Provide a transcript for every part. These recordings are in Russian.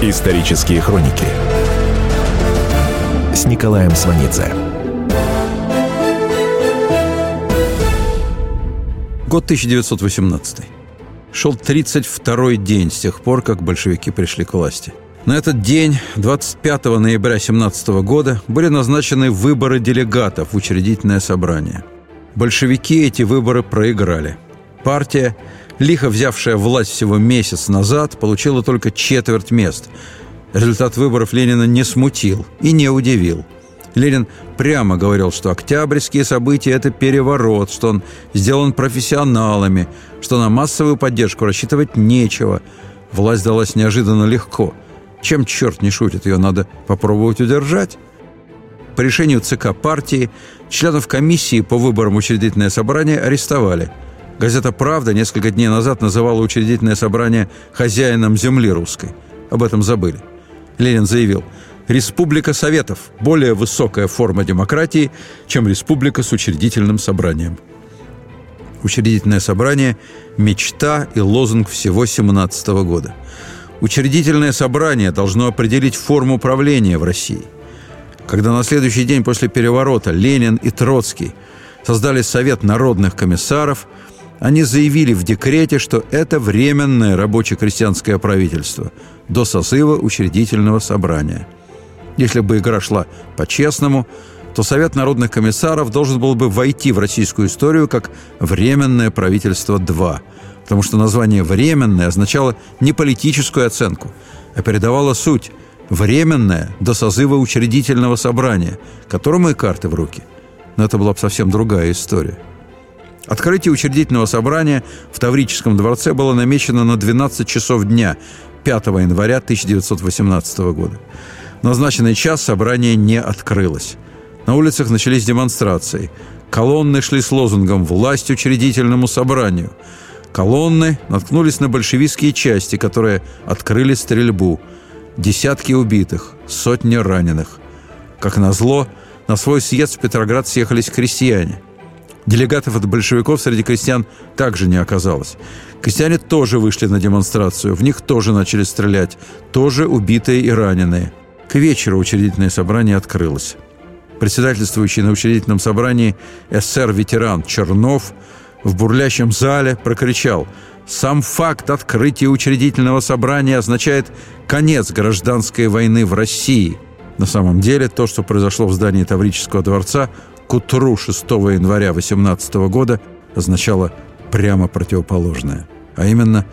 Исторические хроники с Николаем Сванидзе. Год 1918. Шел 32-й день с тех пор, как большевики пришли к власти. На этот день, 25 ноября 17 года, были назначены выборы делегатов в учредительное собрание. Большевики эти выборы проиграли. Партия, лихо взявшая власть всего месяц назад, получила только четверть мест. Результат выборов Ленина не смутил и не удивил. Ленин прямо говорил, что октябрьские события – это переворот, что он сделан профессионалами, что на массовую поддержку рассчитывать нечего. Власть далась неожиданно легко. Чем черт не шутит, ее надо попробовать удержать. По решению ЦК партии членов комиссии по выборам учредительное собрание арестовали – Газета «Правда» несколько дней назад называла учредительное собрание хозяином земли русской. Об этом забыли. Ленин заявил, «Республика Советов – более высокая форма демократии, чем республика с учредительным собранием». Учредительное собрание – мечта и лозунг всего 17 года. Учредительное собрание должно определить форму правления в России. Когда на следующий день после переворота Ленин и Троцкий создали Совет народных комиссаров – они заявили в декрете, что это временное рабоче-крестьянское правительство до созыва учредительного собрания. Если бы игра шла по-честному, то Совет народных комиссаров должен был бы войти в российскую историю как «Временное правительство-2», потому что название «временное» означало не политическую оценку, а передавало суть «временное» до созыва учредительного собрания, которому и карты в руки. Но это была бы совсем другая история. Открытие учредительного собрания в Таврическом дворце было намечено на 12 часов дня 5 января 1918 года. В назначенный час собрание не открылось. На улицах начались демонстрации. Колонны шли с лозунгом «Власть учредительному собранию». Колонны наткнулись на большевистские части, которые открыли стрельбу. Десятки убитых, сотни раненых. Как назло, на свой съезд в Петроград съехались крестьяне – Делегатов от большевиков среди крестьян также не оказалось. Крестьяне тоже вышли на демонстрацию, в них тоже начали стрелять, тоже убитые и раненые. К вечеру учредительное собрание открылось. Председательствующий на учредительном собрании СССР-ветеран Чернов в бурлящем зале прокричал «Сам факт открытия учредительного собрания означает конец гражданской войны в России». На самом деле, то, что произошло в здании Таврического дворца, к утру 6 января 18 года означало прямо противоположное, а именно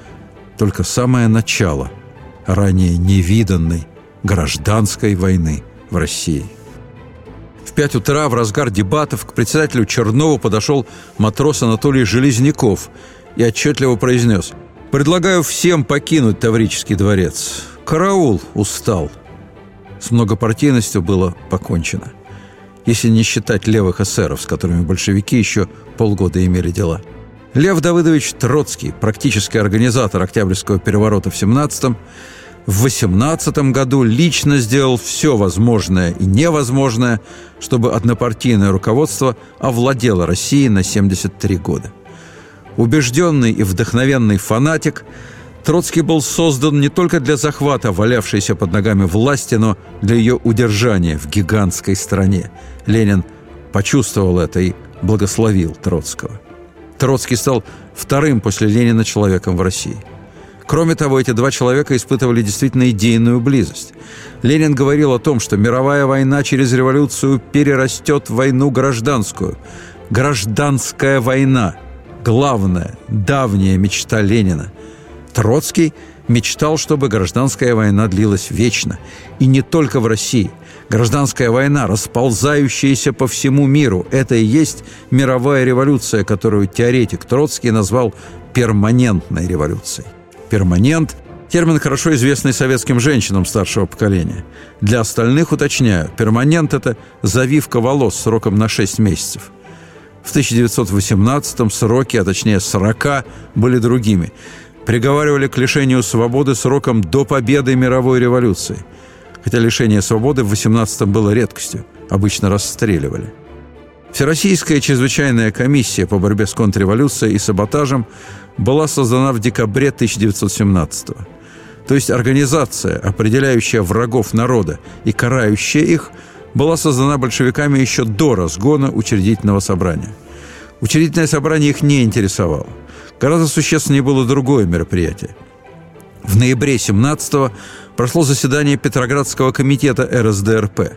только самое начало ранее невиданной гражданской войны в России. В пять утра в разгар дебатов к председателю Чернову подошел матрос Анатолий Железняков и отчетливо произнес «Предлагаю всем покинуть Таврический дворец. Караул устал». С многопартийностью было покончено – если не считать левых эсеров, с которыми большевики еще полгода имели дела. Лев Давыдович Троцкий, практический организатор Октябрьского переворота в 17-м, в 18 году лично сделал все возможное и невозможное, чтобы однопартийное руководство овладело Россией на 73 года. Убежденный и вдохновенный фанатик – Троцкий был создан не только для захвата валявшейся под ногами власти, но для ее удержания в гигантской стране. Ленин почувствовал это и благословил Троцкого. Троцкий стал вторым после Ленина человеком в России. Кроме того, эти два человека испытывали действительно идейную близость. Ленин говорил о том, что мировая война через революцию перерастет в войну гражданскую. Гражданская война – главная, давняя мечта Ленина – Троцкий мечтал, чтобы гражданская война длилась вечно. И не только в России. Гражданская война, расползающаяся по всему миру, это и есть мировая революция, которую теоретик Троцкий назвал перманентной революцией. Перманент – термин, хорошо известный советским женщинам старшего поколения. Для остальных, уточняю, перманент – это завивка волос сроком на 6 месяцев. В 1918-м сроки, а точнее 40, были другими – приговаривали к лишению свободы сроком до победы мировой революции. Хотя лишение свободы в 18-м было редкостью, обычно расстреливали. Всероссийская чрезвычайная комиссия по борьбе с контрреволюцией и саботажем была создана в декабре 1917 -го. то есть организация, определяющая врагов народа и карающая их, была создана большевиками еще до разгона учредительного собрания. Учредительное собрание их не интересовало. Гораздо существеннее было другое мероприятие. В ноябре 17-го прошло заседание Петроградского комитета РСДРП.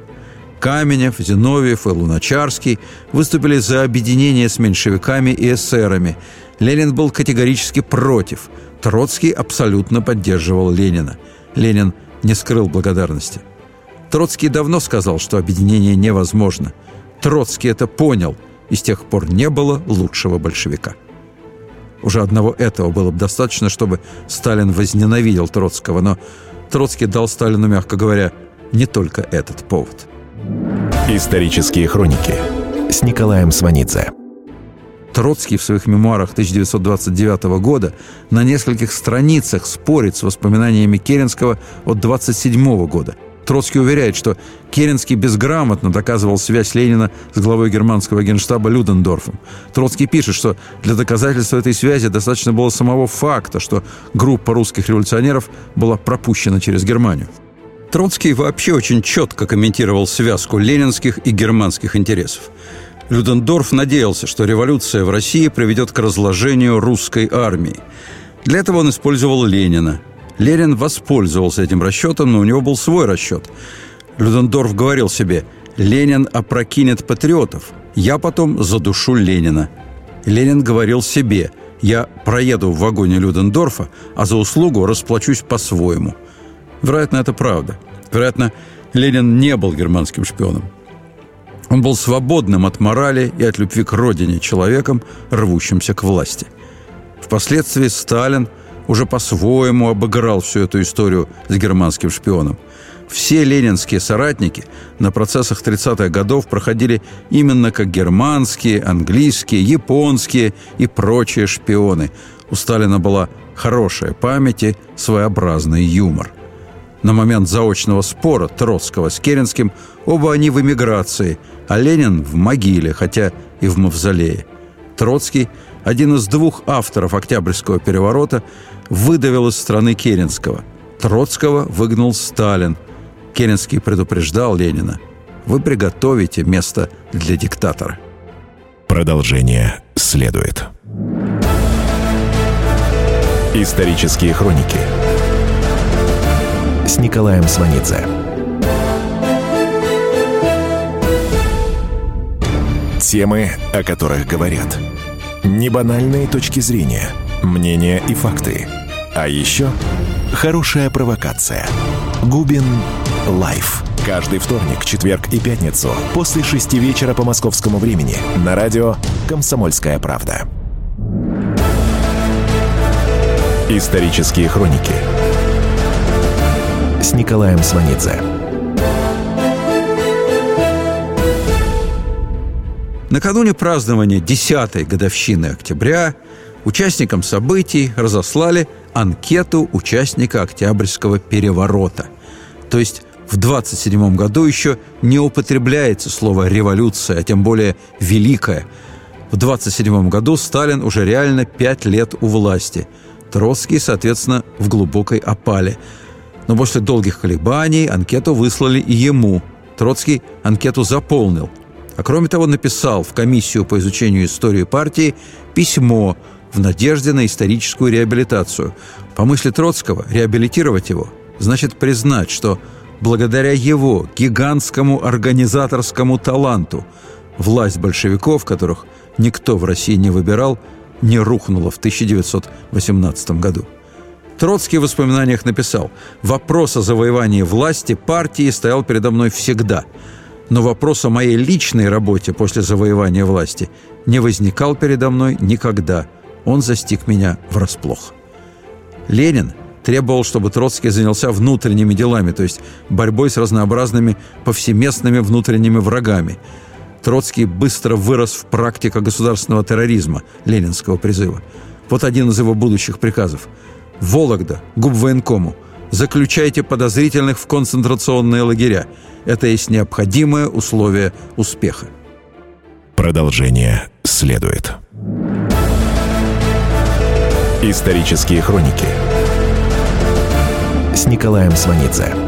Каменев, Зиновьев и Луначарский выступили за объединение с меньшевиками и эсерами. Ленин был категорически против. Троцкий абсолютно поддерживал Ленина. Ленин не скрыл благодарности. Троцкий давно сказал, что объединение невозможно. Троцкий это понял, и с тех пор не было лучшего большевика. Уже одного этого было бы достаточно, чтобы Сталин возненавидел Троцкого, но Троцкий дал Сталину, мягко говоря, не только этот повод. Исторические хроники с Николаем Сванидзе. Троцкий в своих мемуарах 1929 года на нескольких страницах спорит с воспоминаниями Керенского от 27 года – Троцкий уверяет, что Керенский безграмотно доказывал связь Ленина с главой германского генштаба Людендорфом. Троцкий пишет, что для доказательства этой связи достаточно было самого факта, что группа русских революционеров была пропущена через Германию. Троцкий вообще очень четко комментировал связку ленинских и германских интересов. Людендорф надеялся, что революция в России приведет к разложению русской армии. Для этого он использовал Ленина. Ленин воспользовался этим расчетом, но у него был свой расчет. Людендорф говорил себе «Ленин опрокинет патриотов, я потом задушу Ленина». Ленин говорил себе «Я проеду в вагоне Людендорфа, а за услугу расплачусь по-своему». Вероятно, это правда. Вероятно, Ленин не был германским шпионом. Он был свободным от морали и от любви к родине человеком, рвущимся к власти. Впоследствии Сталин – уже по-своему обыграл всю эту историю с германским шпионом. Все ленинские соратники на процессах 30-х годов проходили именно как германские, английские, японские и прочие шпионы. У Сталина была хорошая память и своеобразный юмор. На момент заочного спора Троцкого с Керенским оба они в эмиграции, а Ленин в могиле, хотя и в мавзолее. Троцкий, один из двух авторов Октябрьского переворота, выдавил из страны Керенского. Троцкого выгнал Сталин. Керенский предупреждал Ленина. Вы приготовите место для диктатора. Продолжение следует. Исторические хроники с Николаем Сванидзе. Темы, о которых говорят. Небанальные точки зрения, мнения и факты – а еще хорошая провокация. Губин Live. Каждый вторник, четверг и пятницу после шести вечера по московскому времени на радио «Комсомольская правда». Исторические хроники с Николаем Сванидзе. Накануне празднования 10-й годовщины октября участникам событий разослали анкету участника Октябрьского переворота. То есть в 27 году еще не употребляется слово «революция», а тем более «великая». В 27 году Сталин уже реально пять лет у власти. Троцкий, соответственно, в глубокой опале. Но после долгих колебаний анкету выслали и ему. Троцкий анкету заполнил. А кроме того, написал в комиссию по изучению истории партии письмо – в надежде на историческую реабилитацию. По мысли Троцкого, реабилитировать его значит признать, что благодаря его гигантскому организаторскому таланту власть большевиков, которых никто в России не выбирал, не рухнула в 1918 году. Троцкий в воспоминаниях написал «Вопрос о завоевании власти партии стоял передо мной всегда, но вопрос о моей личной работе после завоевания власти не возникал передо мной никогда он застиг меня врасплох. Ленин требовал, чтобы Троцкий занялся внутренними делами, то есть борьбой с разнообразными повсеместными внутренними врагами. Троцкий быстро вырос в практика государственного терроризма ленинского призыва. Вот один из его будущих приказов. «Вологда, губвоенкому, заключайте подозрительных в концентрационные лагеря. Это есть необходимое условие успеха». Продолжение следует. Исторические хроники с Николаем Сванидзе.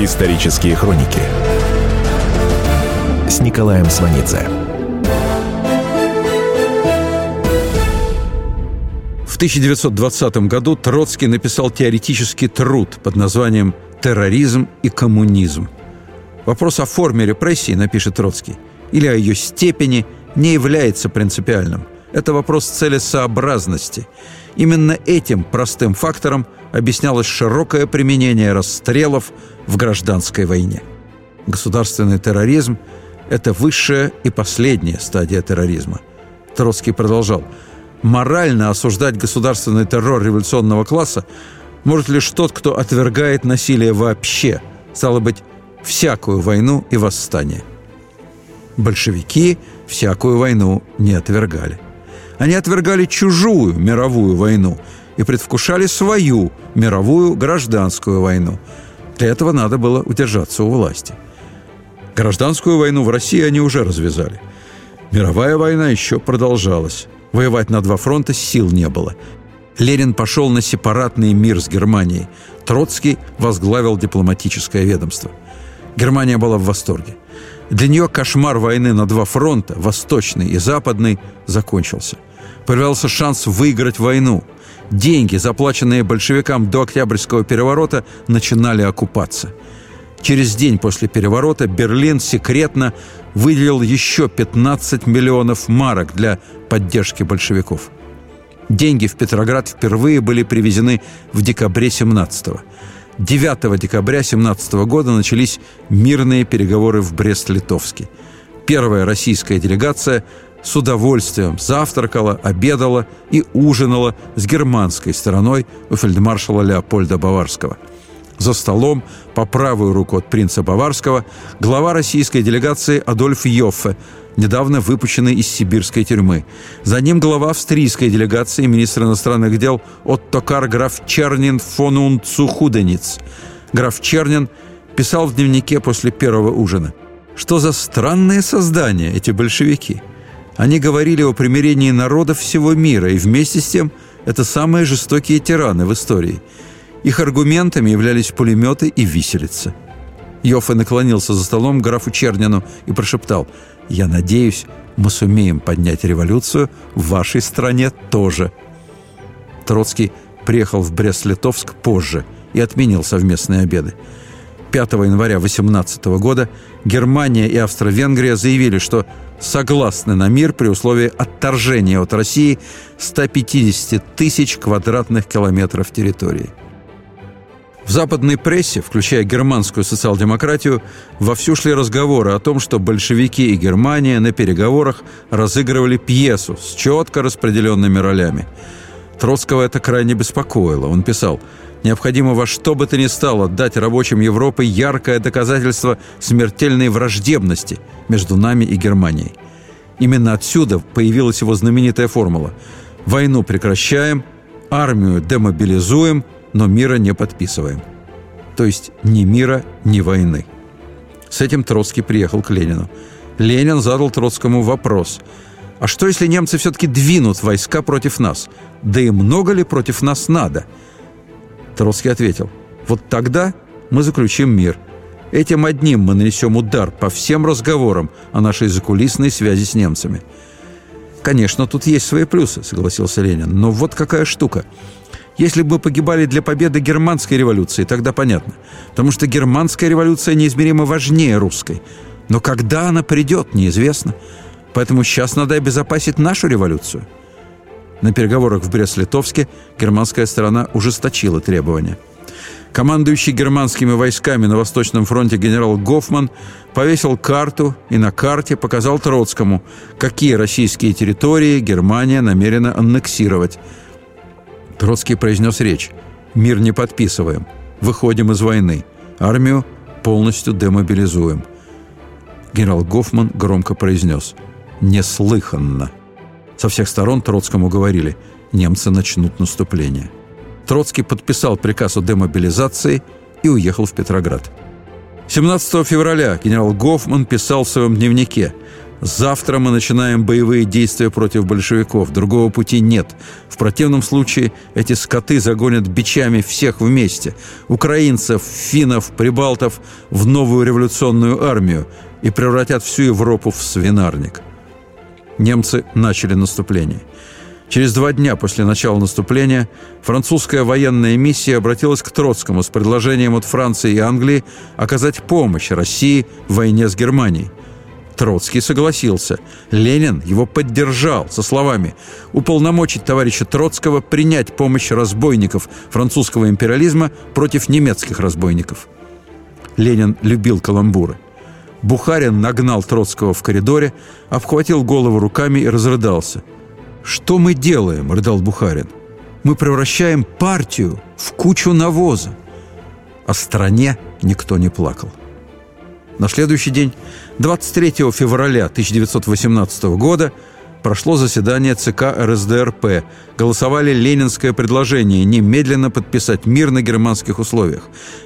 Исторические хроники с Николаем Сванидзе. В 1920 году Троцкий написал теоретический труд под названием «Терроризм и коммунизм». Вопрос о форме репрессий, напишет Троцкий, или о ее степени не является принципиальным. Это вопрос целесообразности. Именно этим простым фактором объяснялось широкое применение расстрелов в гражданской войне. Государственный терроризм – это высшая и последняя стадия терроризма. Троцкий продолжал. Морально осуждать государственный террор революционного класса может лишь тот, кто отвергает насилие вообще, стало быть, всякую войну и восстание. Большевики всякую войну не отвергали. Они отвергали чужую мировую войну и предвкушали свою мировую гражданскую войну – для этого надо было удержаться у власти. Гражданскую войну в России они уже развязали. Мировая война еще продолжалась. Воевать на два фронта сил не было. Ленин пошел на сепаратный мир с Германией. Троцкий возглавил дипломатическое ведомство. Германия была в восторге. Для нее кошмар войны на два фронта, восточный и западный, закончился. Появился шанс выиграть войну – Деньги, заплаченные большевикам до Октябрьского переворота, начинали окупаться. Через день после переворота Берлин секретно выделил еще 15 миллионов марок для поддержки большевиков. Деньги в Петроград впервые были привезены в декабре 17-го. 9 декабря 17 года начались мирные переговоры в Брест-Литовске. Первая российская делегация с удовольствием завтракала, обедала и ужинала с германской стороной у фельдмаршала Леопольда Баварского. За столом, по правую руку от принца Баварского, глава российской делегации Адольф Йоффе, недавно выпущенный из сибирской тюрьмы. За ним глава австрийской делегации, министр иностранных дел Оттокар граф Чернин фон Унцухудениц. Граф Чернин писал в дневнике после первого ужина. «Что за странные создания эти большевики?» Они говорили о примирении народов всего мира, и вместе с тем это самые жестокие тираны в истории. Их аргументами являлись пулеметы и виселица. Йоффе наклонился за столом к графу Чернину и прошептал «Я надеюсь, мы сумеем поднять революцию в вашей стране тоже». Троцкий приехал в Брест-Литовск позже и отменил совместные обеды. 5 января 18 года Германия и Австро-Венгрия заявили, что согласны на мир при условии отторжения от России 150 тысяч квадратных километров территории. В западной прессе, включая германскую социал-демократию, вовсю шли разговоры о том, что большевики и Германия на переговорах разыгрывали пьесу с четко распределенными ролями. Троцкого это крайне беспокоило. Он писал – Необходимо во что бы то ни стало дать рабочим Европы яркое доказательство смертельной враждебности между нами и Германией. Именно отсюда появилась его знаменитая формула «Войну прекращаем, армию демобилизуем, но мира не подписываем». То есть ни мира, ни войны. С этим Троцкий приехал к Ленину. Ленин задал Троцкому вопрос – а что, если немцы все-таки двинут войска против нас? Да и много ли против нас надо? Троцкий ответил, «Вот тогда мы заключим мир. Этим одним мы нанесем удар по всем разговорам о нашей закулисной связи с немцами». «Конечно, тут есть свои плюсы», — согласился Ленин. «Но вот какая штука. Если бы мы погибали для победы германской революции, тогда понятно. Потому что германская революция неизмеримо важнее русской. Но когда она придет, неизвестно. Поэтому сейчас надо обезопасить нашу революцию». На переговорах в Брест-Литовске германская сторона ужесточила требования. Командующий германскими войсками на Восточном фронте генерал Гофман повесил карту и на карте показал Троцкому, какие российские территории Германия намерена аннексировать. Троцкий произнес речь. «Мир не подписываем. Выходим из войны. Армию полностью демобилизуем». Генерал Гофман громко произнес «Неслыханно». Со всех сторон Троцкому говорили «немцы начнут наступление». Троцкий подписал приказ о демобилизации и уехал в Петроград. 17 февраля генерал Гофман писал в своем дневнике «Завтра мы начинаем боевые действия против большевиков. Другого пути нет. В противном случае эти скоты загонят бичами всех вместе. Украинцев, финнов, прибалтов в новую революционную армию и превратят всю Европу в свинарник». Немцы начали наступление. Через два дня после начала наступления французская военная миссия обратилась к Троцкому с предложением от Франции и Англии оказать помощь России в войне с Германией. Троцкий согласился. Ленин его поддержал со словами «Уполномочить товарища Троцкого принять помощь разбойников французского империализма против немецких разбойников». Ленин любил каламбуры. Бухарин нагнал Троцкого в коридоре, обхватил голову руками и разрыдался – «Что мы делаем?» – рыдал Бухарин. «Мы превращаем партию в кучу навоза». О стране никто не плакал. На следующий день, 23 февраля 1918 года, прошло заседание ЦК РСДРП. Голосовали ленинское предложение немедленно подписать мир на германских условиях.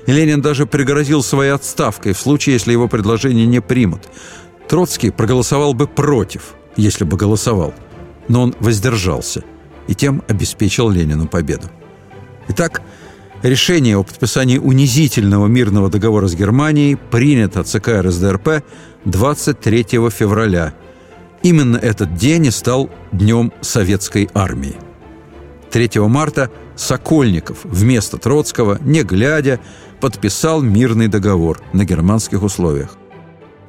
Ленин даже пригрозил своей отставкой в случае, если его предложение не примут. Троцкий проголосовал бы против, если бы голосовал – но он воздержался и тем обеспечил Ленину победу. Итак, решение о подписании унизительного мирного договора с Германией принято ЦК РСДРП 23 февраля. Именно этот день и стал Днем Советской Армии. 3 марта Сокольников вместо Троцкого, не глядя, подписал мирный договор на германских условиях.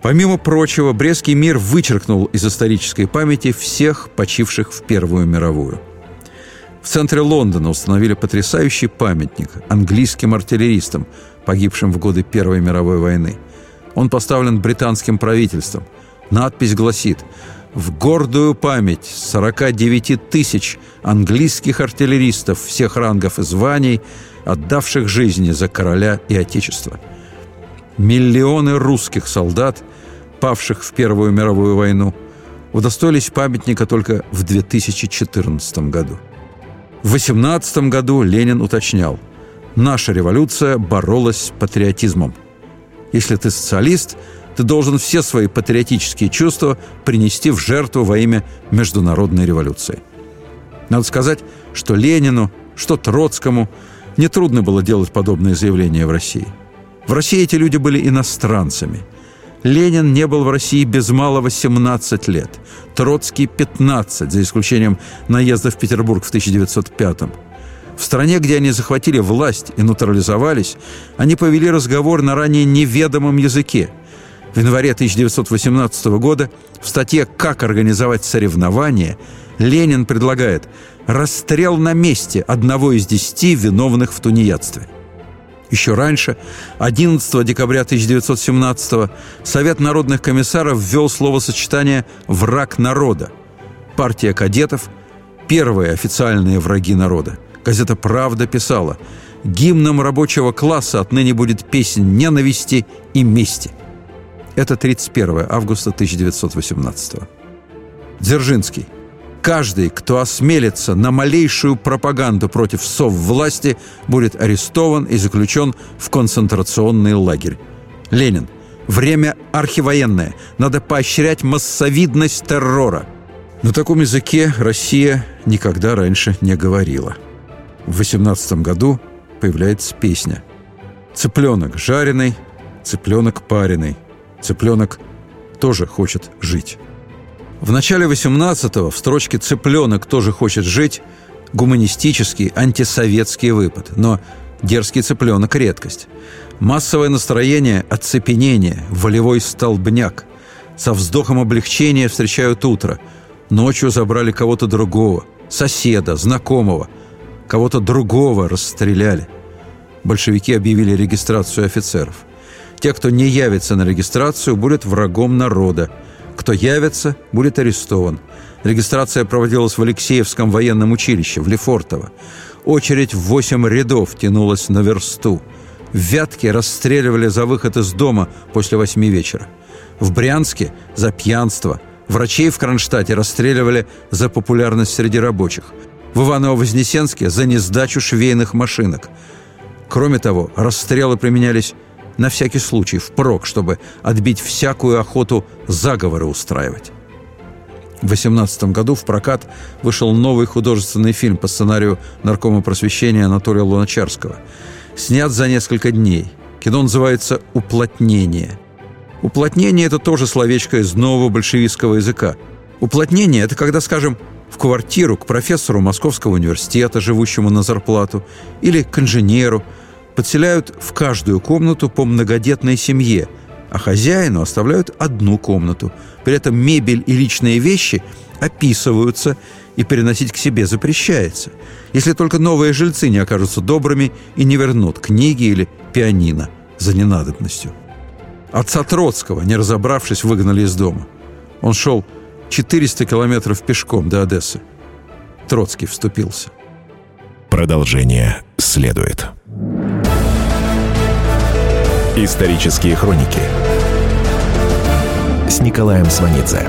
Помимо прочего, Брестский мир вычеркнул из исторической памяти всех почивших в Первую мировую. В центре Лондона установили потрясающий памятник английским артиллеристам, погибшим в годы Первой мировой войны. Он поставлен британским правительством. Надпись гласит «В гордую память 49 тысяч английских артиллеристов всех рангов и званий, отдавших жизни за короля и отечество». Миллионы русских солдат, павших в Первую мировую войну, удостоились памятника только в 2014 году. В 18 году Ленин уточнял, наша революция боролась с патриотизмом. Если ты социалист, ты должен все свои патриотические чувства принести в жертву во имя международной революции. Надо сказать, что Ленину, что Троцкому нетрудно было делать подобные заявления в России – в России эти люди были иностранцами. Ленин не был в России без малого 17 лет. Троцкий – 15, за исключением наезда в Петербург в 1905 -м. В стране, где они захватили власть и натурализовались, они повели разговор на ранее неведомом языке. В январе 1918 года в статье «Как организовать соревнования» Ленин предлагает расстрел на месте одного из десяти виновных в тунеядстве – еще раньше, 11 декабря 1917 Совет народных комиссаров ввел словосочетание «враг народа». Партия кадетов – первые официальные враги народа. Газета «Правда» писала «Гимном рабочего класса отныне будет песнь ненависти и мести». Это 31 августа 1918 Дзержинский – Каждый, кто осмелится на малейшую пропаганду против сов власти, будет арестован и заключен в концентрационный лагерь. Ленин. Время архивоенное. Надо поощрять массовидность террора. На таком языке Россия никогда раньше не говорила. В 18 году появляется песня. Цыпленок жареный, цыпленок пареный. Цыпленок тоже хочет жить. В начале 18-го в строчке «Цыпленок тоже хочет жить» гуманистический, антисоветский выпад. Но дерзкий цыпленок – редкость. Массовое настроение – оцепенение, волевой столбняк. Со вздохом облегчения встречают утро. Ночью забрали кого-то другого, соседа, знакомого. Кого-то другого расстреляли. Большевики объявили регистрацию офицеров. Те, кто не явится на регистрацию, будут врагом народа – кто явится, будет арестован. Регистрация проводилась в Алексеевском военном училище, в Лефортово. Очередь в восемь рядов тянулась на версту. В Вятке расстреливали за выход из дома после восьми вечера. В Брянске – за пьянство. Врачей в Кронштадте расстреливали за популярность среди рабочих. В Иваново-Вознесенске – за несдачу швейных машинок. Кроме того, расстрелы применялись на всякий случай, впрок, чтобы отбить всякую охоту заговоры устраивать. В 18 году в прокат вышел новый художественный фильм по сценарию наркома просвещения Анатолия Луначарского. Снят за несколько дней. Кино называется «Уплотнение». Уплотнение – это тоже словечко из нового большевистского языка. Уплотнение – это когда, скажем, в квартиру к профессору Московского университета, живущему на зарплату, или к инженеру, подселяют в каждую комнату по многодетной семье – а хозяину оставляют одну комнату. При этом мебель и личные вещи описываются и переносить к себе запрещается, если только новые жильцы не окажутся добрыми и не вернут книги или пианино за ненадобностью. Отца Троцкого, не разобравшись, выгнали из дома. Он шел 400 километров пешком до Одессы. Троцкий вступился. Продолжение следует. Исторические хроники с Николаем Сванидзе.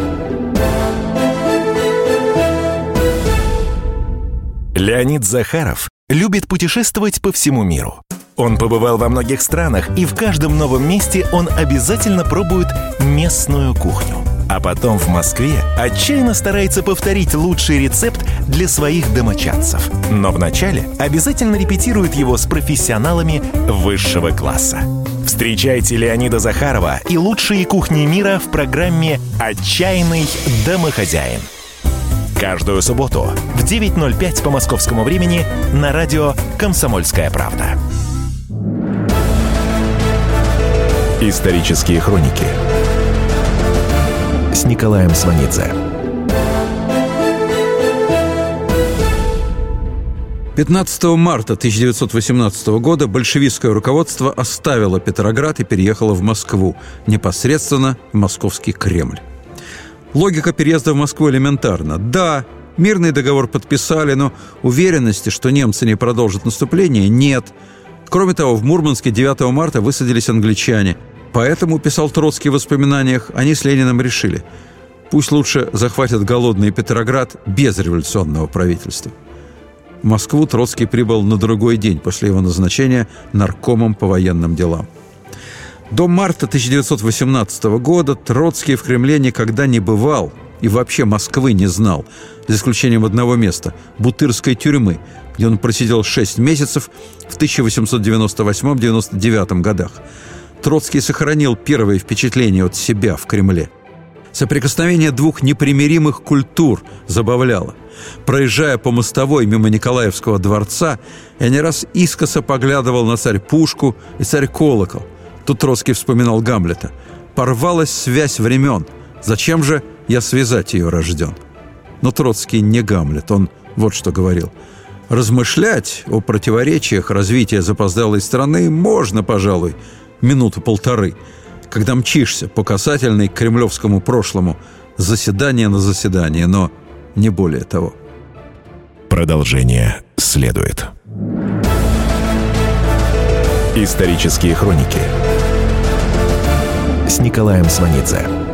Леонид Захаров любит путешествовать по всему миру. Он побывал во многих странах, и в каждом новом месте он обязательно пробует местную кухню. А потом в Москве отчаянно старается повторить лучший рецепт для своих домочадцев. Но вначале обязательно репетирует его с профессионалами высшего класса. Встречайте Леонида Захарова и лучшие кухни мира в программе «Отчаянный домохозяин». Каждую субботу в 9.05 по московскому времени на радио «Комсомольская правда». Исторические хроники с Николаем Сванидзе. 15 марта 1918 года большевистское руководство оставило Петроград и переехало в Москву, непосредственно в московский Кремль. Логика переезда в Москву элементарна. Да, мирный договор подписали, но уверенности, что немцы не продолжат наступление, нет. Кроме того, в Мурманске 9 марта высадились англичане. Поэтому, писал Троцкий в воспоминаниях, они с Лениным решили, пусть лучше захватят голодный Петроград без революционного правительства. В Москву Троцкий прибыл на другой день после его назначения наркомом по военным делам. До марта 1918 года Троцкий в Кремле никогда не бывал и вообще Москвы не знал, за исключением одного места – Бутырской тюрьмы, где он просидел 6 месяцев в 1898-99 годах. Троцкий сохранил первое впечатление от себя в Кремле – Соприкосновение двух непримиримых культур забавляло. Проезжая по мостовой мимо Николаевского дворца, я не раз искоса поглядывал на царь Пушку и царь Колокол. Тут Троцкий вспоминал Гамлета. «Порвалась связь времен. Зачем же я связать ее рожден?» Но Троцкий не Гамлет, он вот что говорил. «Размышлять о противоречиях развития запоздалой страны можно, пожалуй, минуту-полторы» когда мчишься по касательной к кремлевскому прошлому заседание на заседание, но не более того. Продолжение следует. Исторические хроники с Николаем Сванидзе.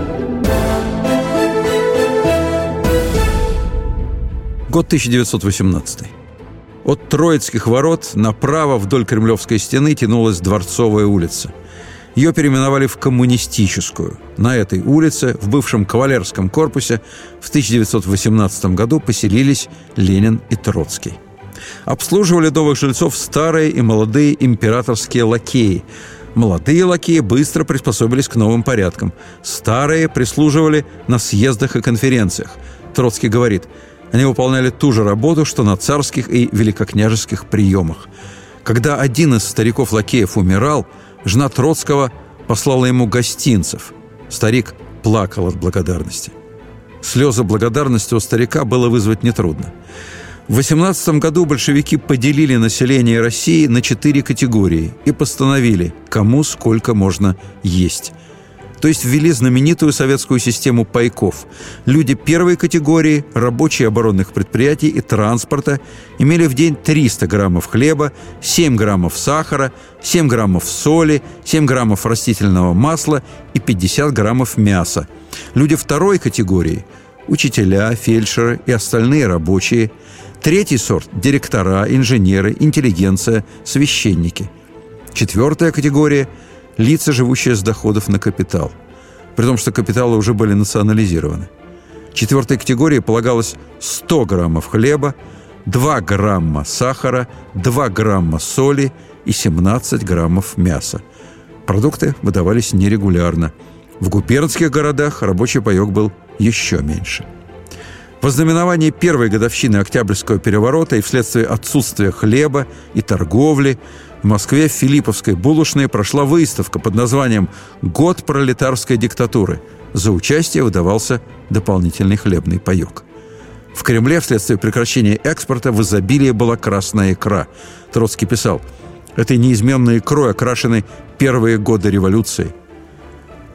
Год 1918. От Троицких ворот направо вдоль Кремлевской стены тянулась Дворцовая улица. Ее переименовали в Коммунистическую. На этой улице, в бывшем кавалерском корпусе, в 1918 году поселились Ленин и Троцкий. Обслуживали новых жильцов старые и молодые императорские лакеи. Молодые лакеи быстро приспособились к новым порядкам. Старые прислуживали на съездах и конференциях. Троцкий говорит, они выполняли ту же работу, что на царских и великокняжеских приемах. Когда один из стариков-лакеев умирал, жена Троцкого послала ему гостинцев. Старик плакал от благодарности. Слезы благодарности у старика было вызвать нетрудно. В 18 году большевики поделили население России на четыре категории и постановили, кому сколько можно есть. То есть ввели знаменитую советскую систему пайков. Люди первой категории, рабочие оборонных предприятий и транспорта, имели в день 300 граммов хлеба, 7 граммов сахара, 7 граммов соли, 7 граммов растительного масла и 50 граммов мяса. Люди второй категории – учителя, фельдшеры и остальные рабочие. Третий сорт – директора, инженеры, интеллигенция, священники. Четвертая категория – лица, живущие с доходов на капитал. При том, что капиталы уже были национализированы. Четвертой категории полагалось 100 граммов хлеба, 2 грамма сахара, 2 грамма соли и 17 граммов мяса. Продукты выдавались нерегулярно. В губернских городах рабочий паек был еще меньше. В ознаменовании первой годовщины Октябрьского переворота и вследствие отсутствия хлеба и торговли в Москве в Филипповской булочной прошла выставка под названием «Год пролетарской диктатуры». За участие выдавался дополнительный хлебный паек. В Кремле вследствие прекращения экспорта в изобилии была красная икра. Троцкий писал, «Этой неизменной икрой окрашены первые годы революции.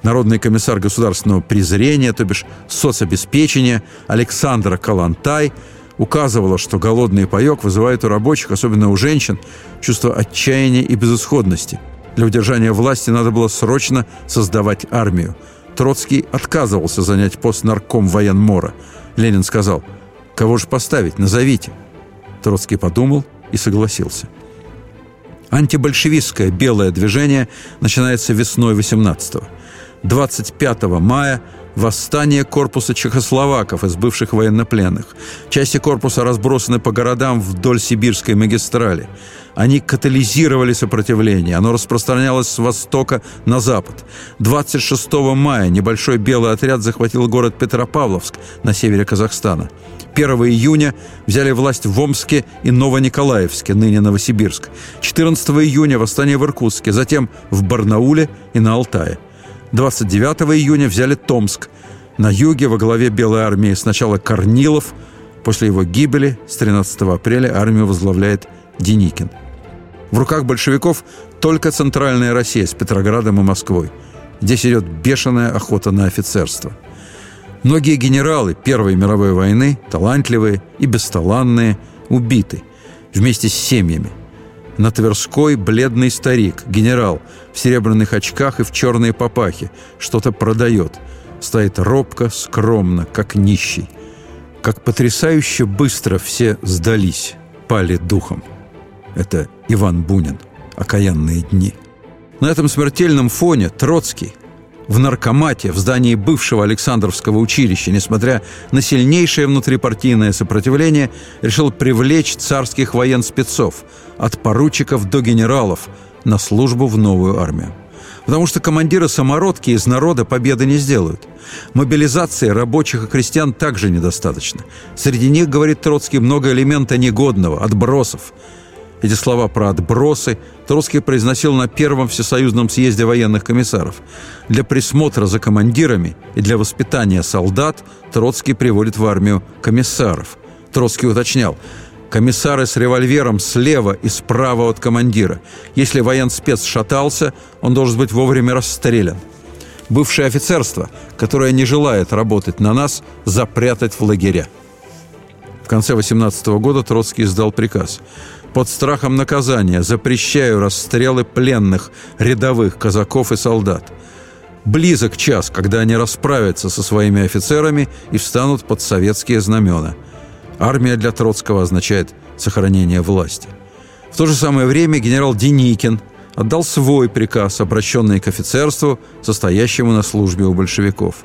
Народный комиссар государственного презрения, то бишь соцобеспечения Александра Калантай – указывала, что голодный паек вызывает у рабочих, особенно у женщин, чувство отчаяния и безысходности. Для удержания власти надо было срочно создавать армию. Троцкий отказывался занять пост нарком военмора. Ленин сказал, «Кого же поставить? Назовите». Троцкий подумал и согласился. Антибольшевистское белое движение начинается весной 18-го. 25 мая восстание корпуса чехословаков из бывших военнопленных. Части корпуса разбросаны по городам вдоль сибирской магистрали. Они катализировали сопротивление. Оно распространялось с востока на запад. 26 мая небольшой белый отряд захватил город Петропавловск на севере Казахстана. 1 июня взяли власть в Омске и Новониколаевске, ныне Новосибирск. 14 июня восстание в Иркутске, затем в Барнауле и на Алтае. 29 июня взяли Томск. На юге во главе Белой армии сначала Корнилов, после его гибели с 13 апреля армию возглавляет Деникин. В руках большевиков только центральная Россия с Петроградом и Москвой. Здесь идет бешеная охота на офицерство. Многие генералы Первой мировой войны, талантливые и бесталанные, убиты вместе с семьями – на Тверской бледный старик, генерал, в серебряных очках и в черной папахе, что-то продает. Стоит робко, скромно, как нищий. Как потрясающе быстро все сдались, пали духом. Это Иван Бунин. Окаянные дни. На этом смертельном фоне Троцкий – в наркомате в здании бывшего Александровского училища, несмотря на сильнейшее внутрипартийное сопротивление, решил привлечь царских военспецов от поручиков до генералов на службу в новую армию. Потому что командиры самородки из народа победы не сделают. Мобилизации рабочих и крестьян также недостаточно. Среди них, говорит Троцкий, много элемента негодного, отбросов – эти слова про отбросы Троцкий произносил на Первом Всесоюзном съезде военных комиссаров. Для присмотра за командирами и для воспитания солдат Троцкий приводит в армию комиссаров. Троцкий уточнял, комиссары с револьвером слева и справа от командира. Если военспец шатался, он должен быть вовремя расстрелян. Бывшее офицерство, которое не желает работать на нас, запрятать в лагеря. В конце 18 года Троцкий издал приказ – под страхом наказания запрещаю расстрелы пленных, рядовых казаков и солдат. Близок час, когда они расправятся со своими офицерами и встанут под советские знамена. Армия для Троцкого означает сохранение власти. В то же самое время генерал Деникин отдал свой приказ, обращенный к офицерству, состоящему на службе у большевиков.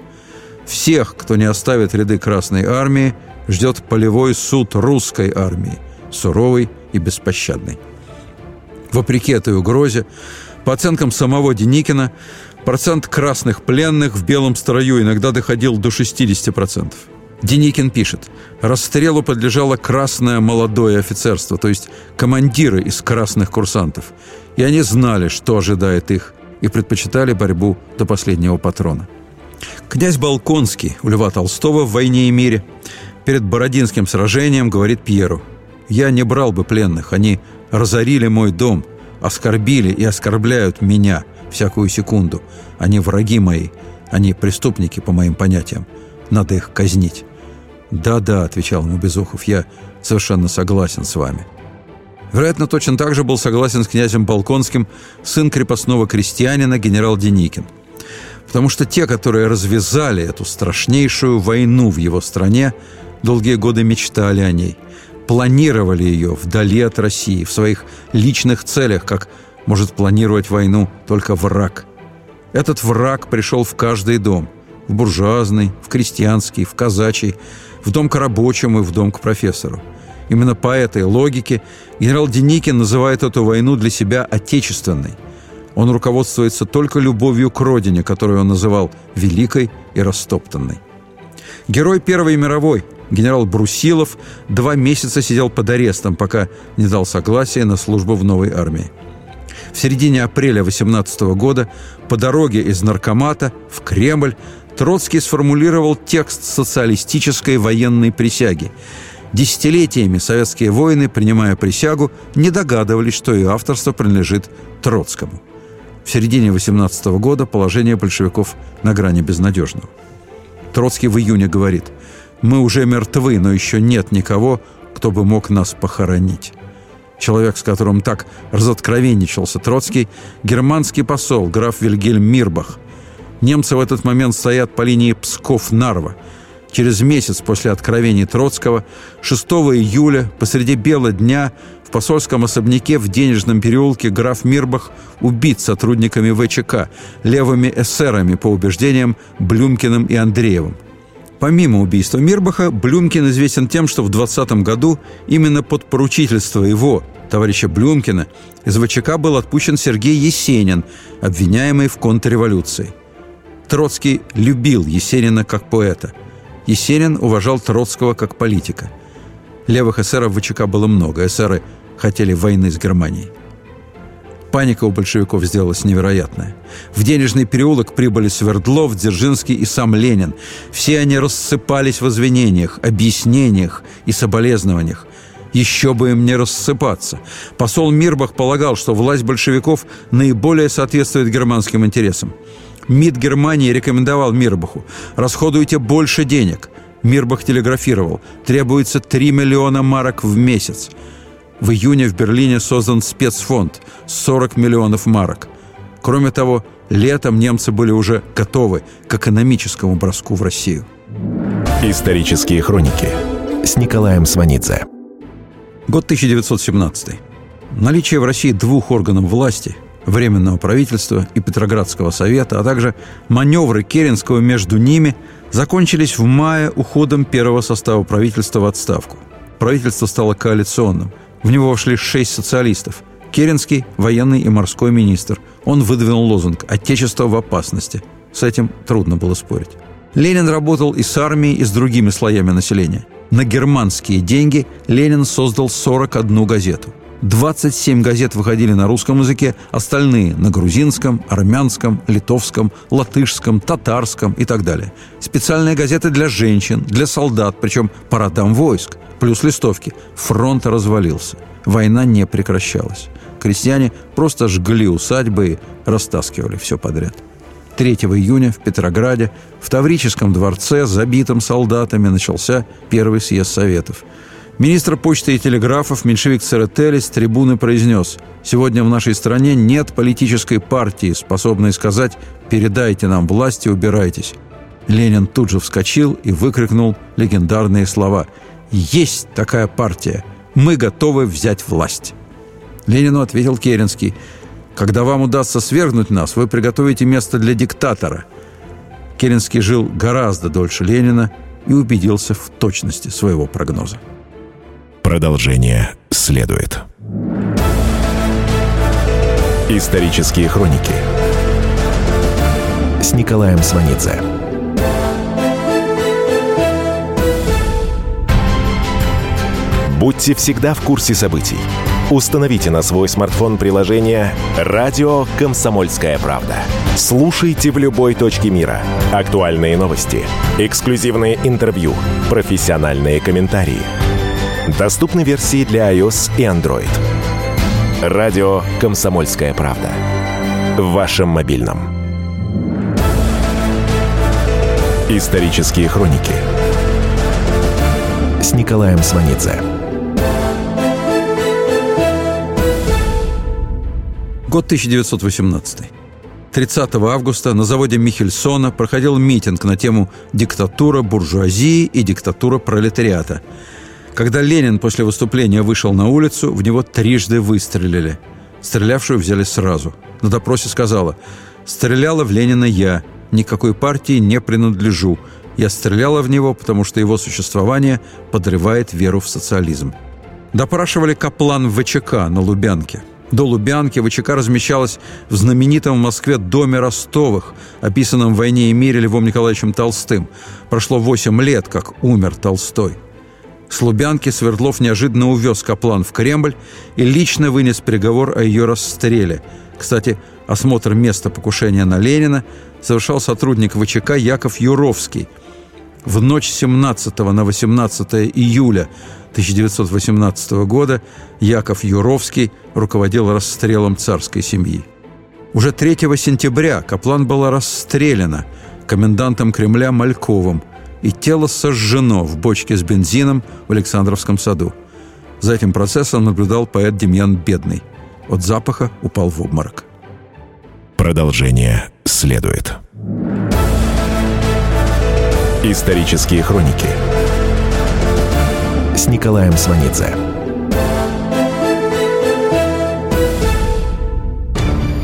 Всех, кто не оставит ряды Красной Армии, ждет полевой суд русской армии, суровый и беспощадный. Вопреки этой угрозе, По оценкам самого Деникина, процент красных пленных в белом строю иногда доходил до 60%. Деникин пишет, расстрелу подлежало красное молодое офицерство, то есть командиры из красных курсантов. И они знали, что ожидает их, и предпочитали борьбу до последнего патрона. Князь Балконский у Льва Толстого в «Войне и мире» перед Бородинским сражением говорит Пьеру «Я не брал бы пленных, они разорили мой дом, оскорбили и оскорбляют меня всякую секунду. Они враги мои, они преступники по моим понятиям. Надо их казнить». «Да-да», — отвечал ему Безухов, — «я совершенно согласен с вами». Вероятно, точно так же был согласен с князем Балконским сын крепостного крестьянина генерал Деникин. Потому что те, которые развязали эту страшнейшую войну в его стране, долгие годы мечтали о ней, планировали ее вдали от России, в своих личных целях, как может планировать войну только враг. Этот враг пришел в каждый дом – в буржуазный, в крестьянский, в казачий, в дом к рабочему и в дом к профессору. Именно по этой логике генерал Деникин называет эту войну для себя отечественной. Он руководствуется только любовью к родине, которую он называл «великой и растоптанной». Герой Первой мировой, генерал Брусилов, два месяца сидел под арестом, пока не дал согласия на службу в новой армии. В середине апреля 18 года по дороге из Наркомата в Кремль Троцкий сформулировал текст социалистической военной присяги. Десятилетиями советские воины, принимая присягу, не догадывались, что ее авторство принадлежит Троцкому. В середине 18 года положение большевиков на грани безнадежного. Троцкий в июне говорит «Мы уже мертвы, но еще нет никого, кто бы мог нас похоронить». Человек, с которым так разоткровенничался Троцкий, германский посол, граф Вильгельм Мирбах – Немцы в этот момент стоят по линии Псков-Нарва. Через месяц после откровений Троцкого, 6 июля, посреди бела дня, в посольском особняке в Денежном переулке граф Мирбах убит сотрудниками ВЧК, левыми эсерами, по убеждениям Блюмкиным и Андреевым. Помимо убийства Мирбаха, Блюмкин известен тем, что в 20 году именно под поручительство его, товарища Блюмкина, из ВЧК был отпущен Сергей Есенин, обвиняемый в контрреволюции. Троцкий любил Есенина как поэта. Есенин уважал Троцкого как политика. Левых эсеров в ВЧК было много. Эсеры хотели войны с Германией. Паника у большевиков сделалась невероятная. В денежный переулок прибыли Свердлов, Дзержинский и сам Ленин. Все они рассыпались в извинениях, объяснениях и соболезнованиях. Еще бы им не рассыпаться. Посол Мирбах полагал, что власть большевиков наиболее соответствует германским интересам. МИД Германии рекомендовал Мирбаху «Расходуйте больше денег». Мирбах телеграфировал «Требуется 3 миллиона марок в месяц». В июне в Берлине создан спецфонд – 40 миллионов марок. Кроме того, летом немцы были уже готовы к экономическому броску в Россию. Исторические хроники с Николаем Сванидзе. Год 1917. Наличие в России двух органов власти – Временного правительства и Петроградского совета, а также маневры Керенского между ними закончились в мае уходом первого состава правительства в отставку. Правительство стало коалиционным. В него вошли шесть социалистов. Керенский – военный и морской министр. Он выдвинул лозунг «Отечество в опасности». С этим трудно было спорить. Ленин работал и с армией, и с другими слоями населения. На германские деньги Ленин создал 41 газету – 27 газет выходили на русском языке, остальные на грузинском, армянском, литовском, латышском, татарском и так далее. Специальные газеты для женщин, для солдат, причем по родам войск, плюс листовки. Фронт развалился. Война не прекращалась. Крестьяне просто жгли усадьбы и растаскивали все подряд. 3 июня в Петрограде в Таврическом дворце, забитым солдатами, начался первый съезд Советов – Министр почты и телеграфов меньшевик Церетели с трибуны произнес «Сегодня в нашей стране нет политической партии, способной сказать «передайте нам власть и убирайтесь». Ленин тут же вскочил и выкрикнул легендарные слова «Есть такая партия! Мы готовы взять власть!» Ленину ответил Керенский «Когда вам удастся свергнуть нас, вы приготовите место для диктатора». Керенский жил гораздо дольше Ленина и убедился в точности своего прогноза. Продолжение следует. Исторические хроники с Николаем Сванидзе. Будьте всегда в курсе событий. Установите на свой смартфон приложение «Радио Комсомольская правда». Слушайте в любой точке мира. Актуальные новости, эксклюзивные интервью, профессиональные комментарии. Доступны версии для iOS и Android. Радио «Комсомольская правда». В вашем мобильном. Исторические хроники с Николаем Сванидзе. Год 1918. 30 августа на заводе Михельсона проходил митинг на тему «Диктатура буржуазии и диктатура пролетариата». Когда Ленин после выступления вышел на улицу, в него трижды выстрелили. Стрелявшую взяли сразу. На допросе сказала «Стреляла в Ленина я, никакой партии не принадлежу. Я стреляла в него, потому что его существование подрывает веру в социализм». Допрашивали Каплан в ВЧК на Лубянке – до Лубянки ВЧК размещалась в знаменитом в Москве доме Ростовых, описанном в «Войне и мире» Львом Николаевичем Толстым. Прошло 8 лет, как умер Толстой. С Лубянки Свердлов неожиданно увез Каплан в Кремль и лично вынес приговор о ее расстреле. Кстати, осмотр места покушения на Ленина совершал сотрудник ВЧК Яков Юровский. В ночь 17 на 18 июля 1918 года Яков Юровский руководил расстрелом царской семьи. Уже 3 сентября Каплан была расстреляна комендантом Кремля Мальковым, и тело сожжено в бочке с бензином в Александровском саду. За этим процессом наблюдал поэт Демьян Бедный. От запаха упал в обморок. Продолжение следует. Исторические хроники с Николаем Сванидзе.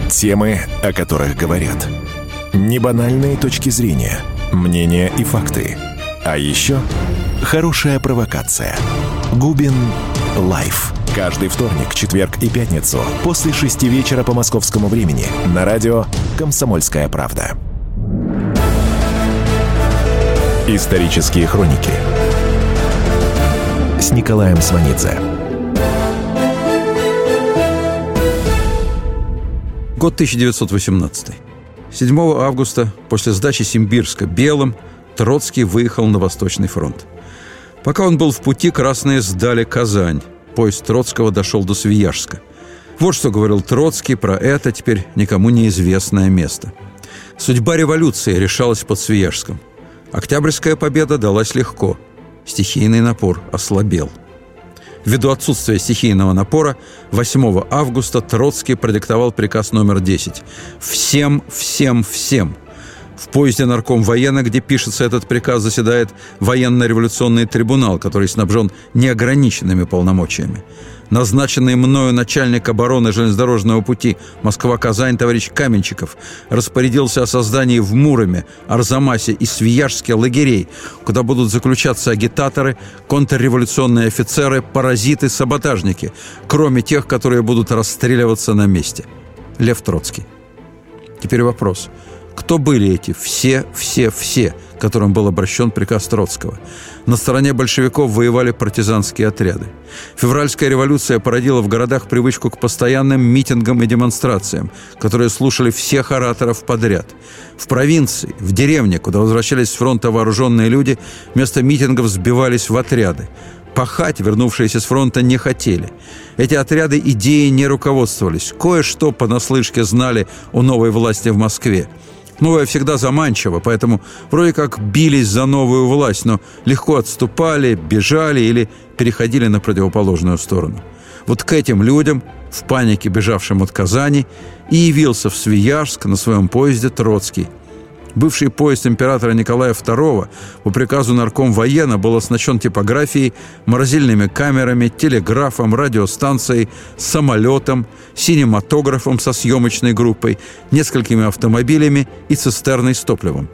Темы, о которых говорят. Небанальные точки зрения, мнения и факты. А еще хорошая провокация. Губин Live. Каждый вторник, четверг и пятницу после шести вечера по московскому времени на радио «Комсомольская правда». Исторические хроники с Николаем Сванидзе. Год 1918. 7 августа, после сдачи Симбирска белым, Троцкий выехал на Восточный фронт. Пока он был в пути, красные сдали Казань. Поезд Троцкого дошел до Свияжска. Вот что говорил Троцкий про это теперь никому неизвестное место. Судьба революции решалась под Свияжском. Октябрьская победа далась легко. Стихийный напор ослабел. Ввиду отсутствия стихийного напора, 8 августа Троцкий продиктовал приказ номер 10. «Всем, всем, всем!» В поезде нарком военно, где пишется этот приказ, заседает военно-революционный трибунал, который снабжен неограниченными полномочиями назначенный мною начальник обороны железнодорожного пути Москва-Казань товарищ Каменчиков распорядился о создании в Муроме, Арзамасе и Свияжске лагерей, куда будут заключаться агитаторы, контрреволюционные офицеры, паразиты, саботажники, кроме тех, которые будут расстреливаться на месте. Лев Троцкий. Теперь вопрос. Кто были эти все, все, все, которым был обращен приказ Троцкого? На стороне большевиков воевали партизанские отряды. Февральская революция породила в городах привычку к постоянным митингам и демонстрациям, которые слушали всех ораторов подряд. В провинции, в деревне, куда возвращались с фронта вооруженные люди, вместо митингов сбивались в отряды. Пахать вернувшиеся с фронта не хотели. Эти отряды идеей не руководствовались. Кое-что понаслышке знали о новой власти в Москве. Новое всегда заманчиво, поэтому вроде как бились за новую власть, но легко отступали, бежали или переходили на противоположную сторону. Вот к этим людям, в панике бежавшим от Казани, и явился в Свияжск на своем поезде Троцкий – Бывший поезд императора Николая II по приказу нарком военно был оснащен типографией, морозильными камерами, телеграфом, радиостанцией, самолетом, синематографом со съемочной группой, несколькими автомобилями и цистерной с топливом.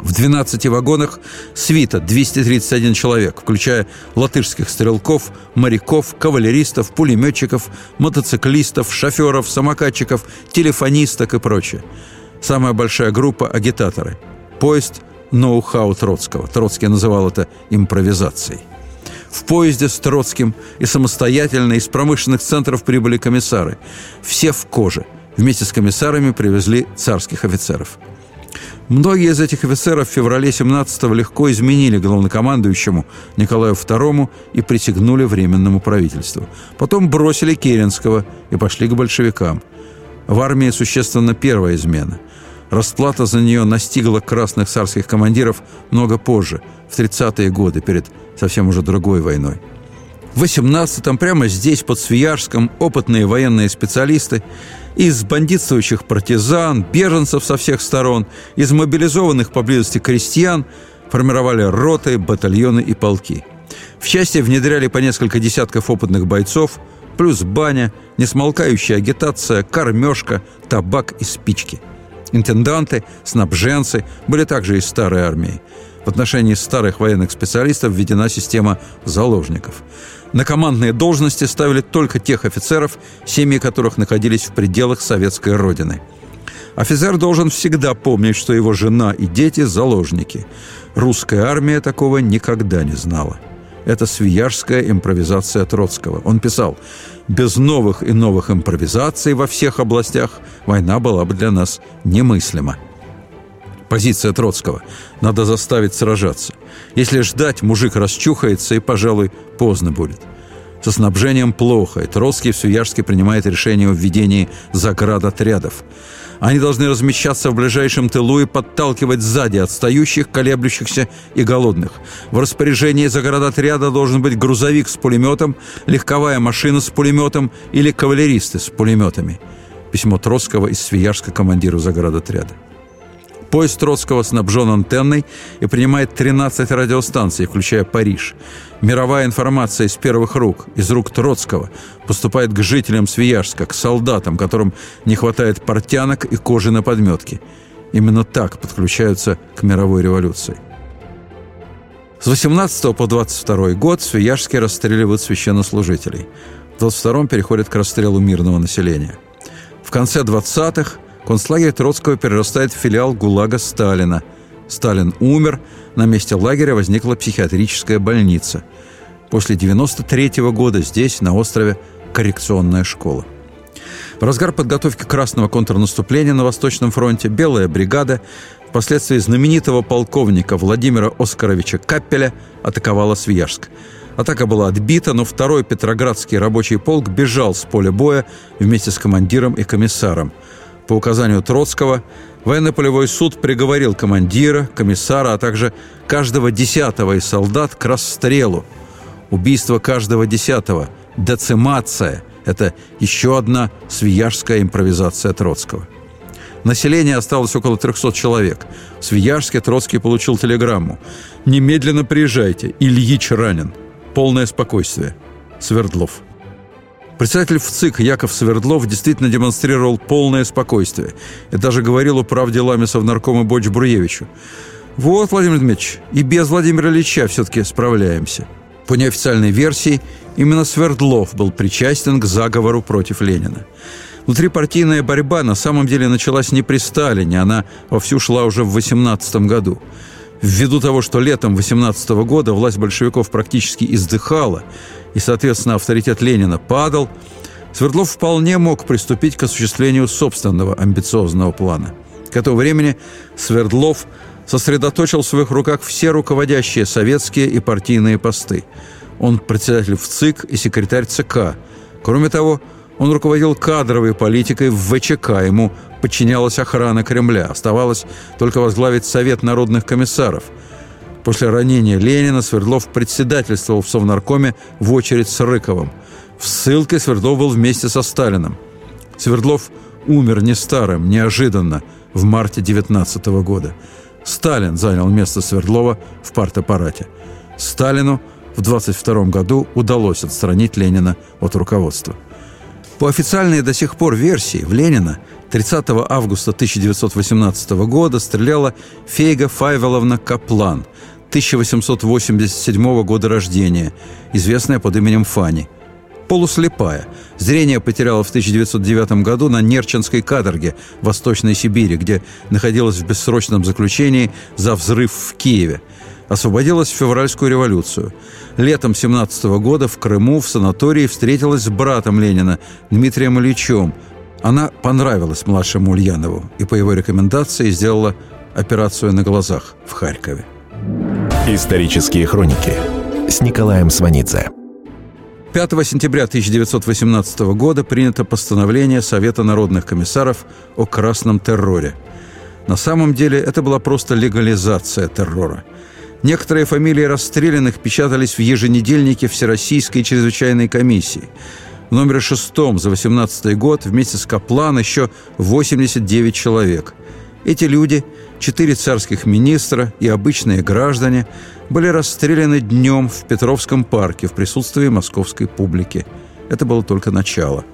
В 12 вагонах свита 231 человек, включая латышских стрелков, моряков, кавалеристов, пулеметчиков, мотоциклистов, шоферов, самокатчиков, телефонисток и прочее. Самая большая группа – агитаторы. Поезд – ноу-хау Троцкого. Троцкий называл это импровизацией. В поезде с Троцким и самостоятельно из промышленных центров прибыли комиссары. Все в коже. Вместе с комиссарами привезли царских офицеров – Многие из этих офицеров в феврале 17-го легко изменили главнокомандующему Николаю II и присягнули Временному правительству. Потом бросили Керенского и пошли к большевикам. В армии существенно первая измена. Расплата за нее настигла красных царских командиров много позже, в 30-е годы, перед совсем уже другой войной. В 18-м, прямо здесь, под Свияжском, опытные военные специалисты из бандитствующих партизан, беженцев со всех сторон, из мобилизованных поблизости крестьян формировали роты, батальоны и полки. В части внедряли по несколько десятков опытных бойцов, плюс баня, несмолкающая агитация, кормежка, табак и спички. Интенданты, снабженцы были также из старой армии. В отношении старых военных специалистов введена система заложников – на командные должности ставили только тех офицеров, семьи которых находились в пределах советской родины. Офицер должен всегда помнить, что его жена и дети – заложники. Русская армия такого никогда не знала. Это свияжская импровизация Троцкого. Он писал, «Без новых и новых импровизаций во всех областях война была бы для нас немыслима». Позиция Троцкого. Надо заставить сражаться. Если ждать, мужик расчухается и, пожалуй, поздно будет. Со снабжением плохо, и Троцкий в Свияжске принимает решение о введении заградотрядов. Они должны размещаться в ближайшем тылу и подталкивать сзади отстающих, колеблющихся и голодных. В распоряжении заградотряда должен быть грузовик с пулеметом, легковая машина с пулеметом или кавалеристы с пулеметами. Письмо Троцкого из Свияжска командиру заградотряда. Поезд Троцкого снабжен антенной и принимает 13 радиостанций, включая Париж. Мировая информация из первых рук, из рук Троцкого, поступает к жителям Свияжска, к солдатам, которым не хватает портянок и кожи на подметке. Именно так подключаются к мировой революции. С 18 по 22 год в Свияжске расстреливают священнослужителей. В 22 переходят к расстрелу мирного населения. В конце 20-х Концлагерь Троцкого перерастает в филиал ГУЛАГа Сталина. Сталин умер, на месте лагеря возникла психиатрическая больница. После 93 -го года здесь, на острове, коррекционная школа. В разгар подготовки красного контрнаступления на Восточном фронте «Белая бригада» впоследствии знаменитого полковника Владимира Оскаровича Каппеля атаковала Свияжск. Атака была отбита, но второй Петроградский рабочий полк бежал с поля боя вместе с командиром и комиссаром – по указанию Троцкого военно-полевой суд приговорил командира, комиссара, а также каждого десятого из солдат к расстрелу. Убийство каждого десятого – децимация – это еще одна свияжская импровизация Троцкого. Население осталось около 300 человек. В Свияжске Троцкий получил телеграмму. «Немедленно приезжайте. Ильич ранен. Полное спокойствие. Свердлов». Председатель ВЦИК Яков Свердлов действительно демонстрировал полное спокойствие и даже говорил о правде Ламисов наркома Боч Бруевичу. «Вот, Владимир Дмитриевич, и без Владимира Ильича все-таки справляемся». По неофициальной версии, именно Свердлов был причастен к заговору против Ленина. Внутрипартийная борьба на самом деле началась не при Сталине, она вовсю шла уже в 18 году. Ввиду того, что летом 18 года власть большевиков практически издыхала, и, соответственно, авторитет Ленина падал, Свердлов вполне мог приступить к осуществлению собственного амбициозного плана. К этому времени Свердлов сосредоточил в своих руках все руководящие советские и партийные посты. Он председатель в ЦИК и секретарь ЦК. Кроме того, он руководил кадровой политикой в ВЧК, ему подчинялась охрана Кремля. Оставалось только возглавить Совет народных комиссаров – После ранения Ленина Свердлов председательствовал в Совнаркоме в очередь с Рыковым. В ссылке Свердлов был вместе со Сталиным. Свердлов умер не старым, неожиданно, в марте 19 года. Сталин занял место Свердлова в партаппарате. Сталину в 22 году удалось отстранить Ленина от руководства. По официальной до сих пор версии, в Ленина 30 августа 1918 года стреляла Фейга Файвеловна Каплан, 1887 года рождения, известная под именем Фани. Полуслепая. Зрение потеряла в 1909 году на Нерчинской каторге Восточной Сибири, где находилась в бессрочном заключении за взрыв в Киеве – освободилась в февральскую революцию. Летом 17 года в Крыму в санатории встретилась с братом Ленина Дмитрием Ильичем. Она понравилась младшему Ульянову и по его рекомендации сделала операцию на глазах в Харькове. Исторические хроники с Николаем Сванидзе. 5 сентября 1918 года принято постановление Совета народных комиссаров о красном терроре. На самом деле это была просто легализация террора – Некоторые фамилии расстрелянных печатались в еженедельнике Всероссийской чрезвычайной комиссии. В номере шестом за 18 год вместе с Каплан еще 89 человек. Эти люди, четыре царских министра и обычные граждане, были расстреляны днем в Петровском парке в присутствии московской публики. Это было только начало.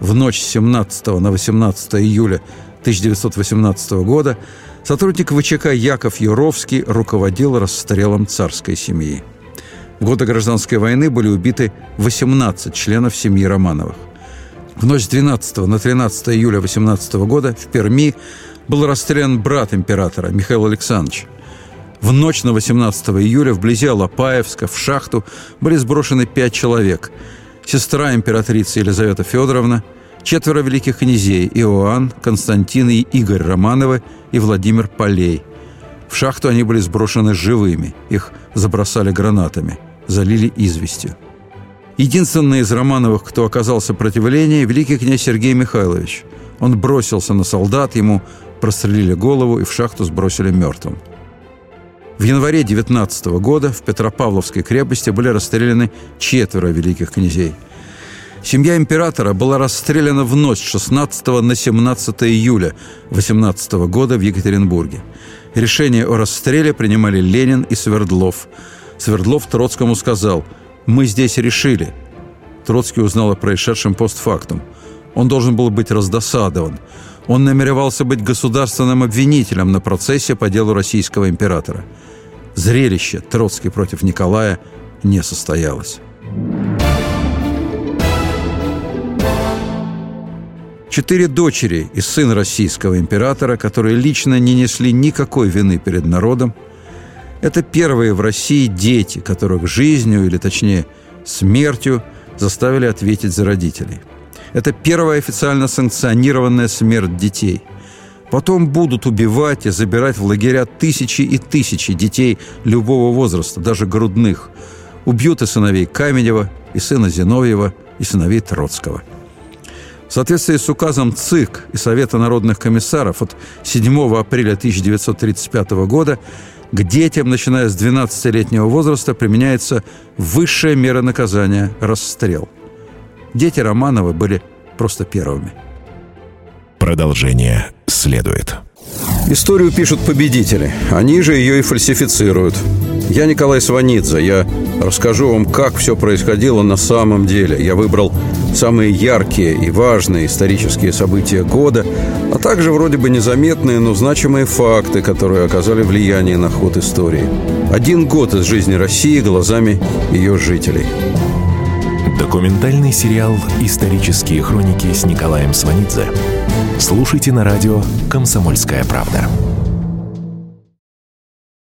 В ночь с 17 на 18 июля 1918 года Сотрудник ВЧК Яков Юровский руководил расстрелом царской семьи. В годы гражданской войны были убиты 18 членов семьи Романовых. В ночь с 12 на 13 июля 18 года в Перми был расстрелян брат императора Михаил Александрович. В ночь на 18 июля вблизи Алапаевска в шахту были сброшены пять человек. Сестра императрицы Елизавета Федоровна – четверо великих князей – Иоанн, Константин и Игорь Романовы и Владимир Полей. В шахту они были сброшены живыми, их забросали гранатами, залили известью. Единственный из Романовых, кто оказал сопротивление – великий князь Сергей Михайлович. Он бросился на солдат, ему прострелили голову и в шахту сбросили мертвым. В январе 19 года в Петропавловской крепости были расстреляны четверо великих князей – Семья императора была расстреляна в ночь 16 на 17 июля 18 года в Екатеринбурге. Решение о расстреле принимали Ленин и Свердлов. Свердлов Троцкому сказал «Мы здесь решили». Троцкий узнал о происшедшем постфактум. Он должен был быть раздосадован. Он намеревался быть государственным обвинителем на процессе по делу российского императора. Зрелище Троцкий против Николая не состоялось. Четыре дочери и сын российского императора, которые лично не несли никакой вины перед народом, это первые в России дети, которых жизнью, или точнее смертью, заставили ответить за родителей. Это первая официально санкционированная смерть детей. Потом будут убивать и забирать в лагеря тысячи и тысячи детей любого возраста, даже грудных. Убьют и сыновей Каменева, и сына Зиновьева, и сыновей Троцкого – в соответствии с указом ЦИК и Совета народных комиссаров от 7 апреля 1935 года к детям, начиная с 12-летнего возраста, применяется высшая мера наказания – расстрел. Дети Романова были просто первыми. Продолжение следует. Историю пишут победители. Они же ее и фальсифицируют. Я Николай Сванидзе. Я расскажу вам, как все происходило на самом деле. Я выбрал самые яркие и важные исторические события года, а также вроде бы незаметные, но значимые факты, которые оказали влияние на ход истории. Один год из жизни России глазами ее жителей. Документальный сериал «Исторические хроники» с Николаем Сванидзе. Слушайте на радио «Комсомольская правда».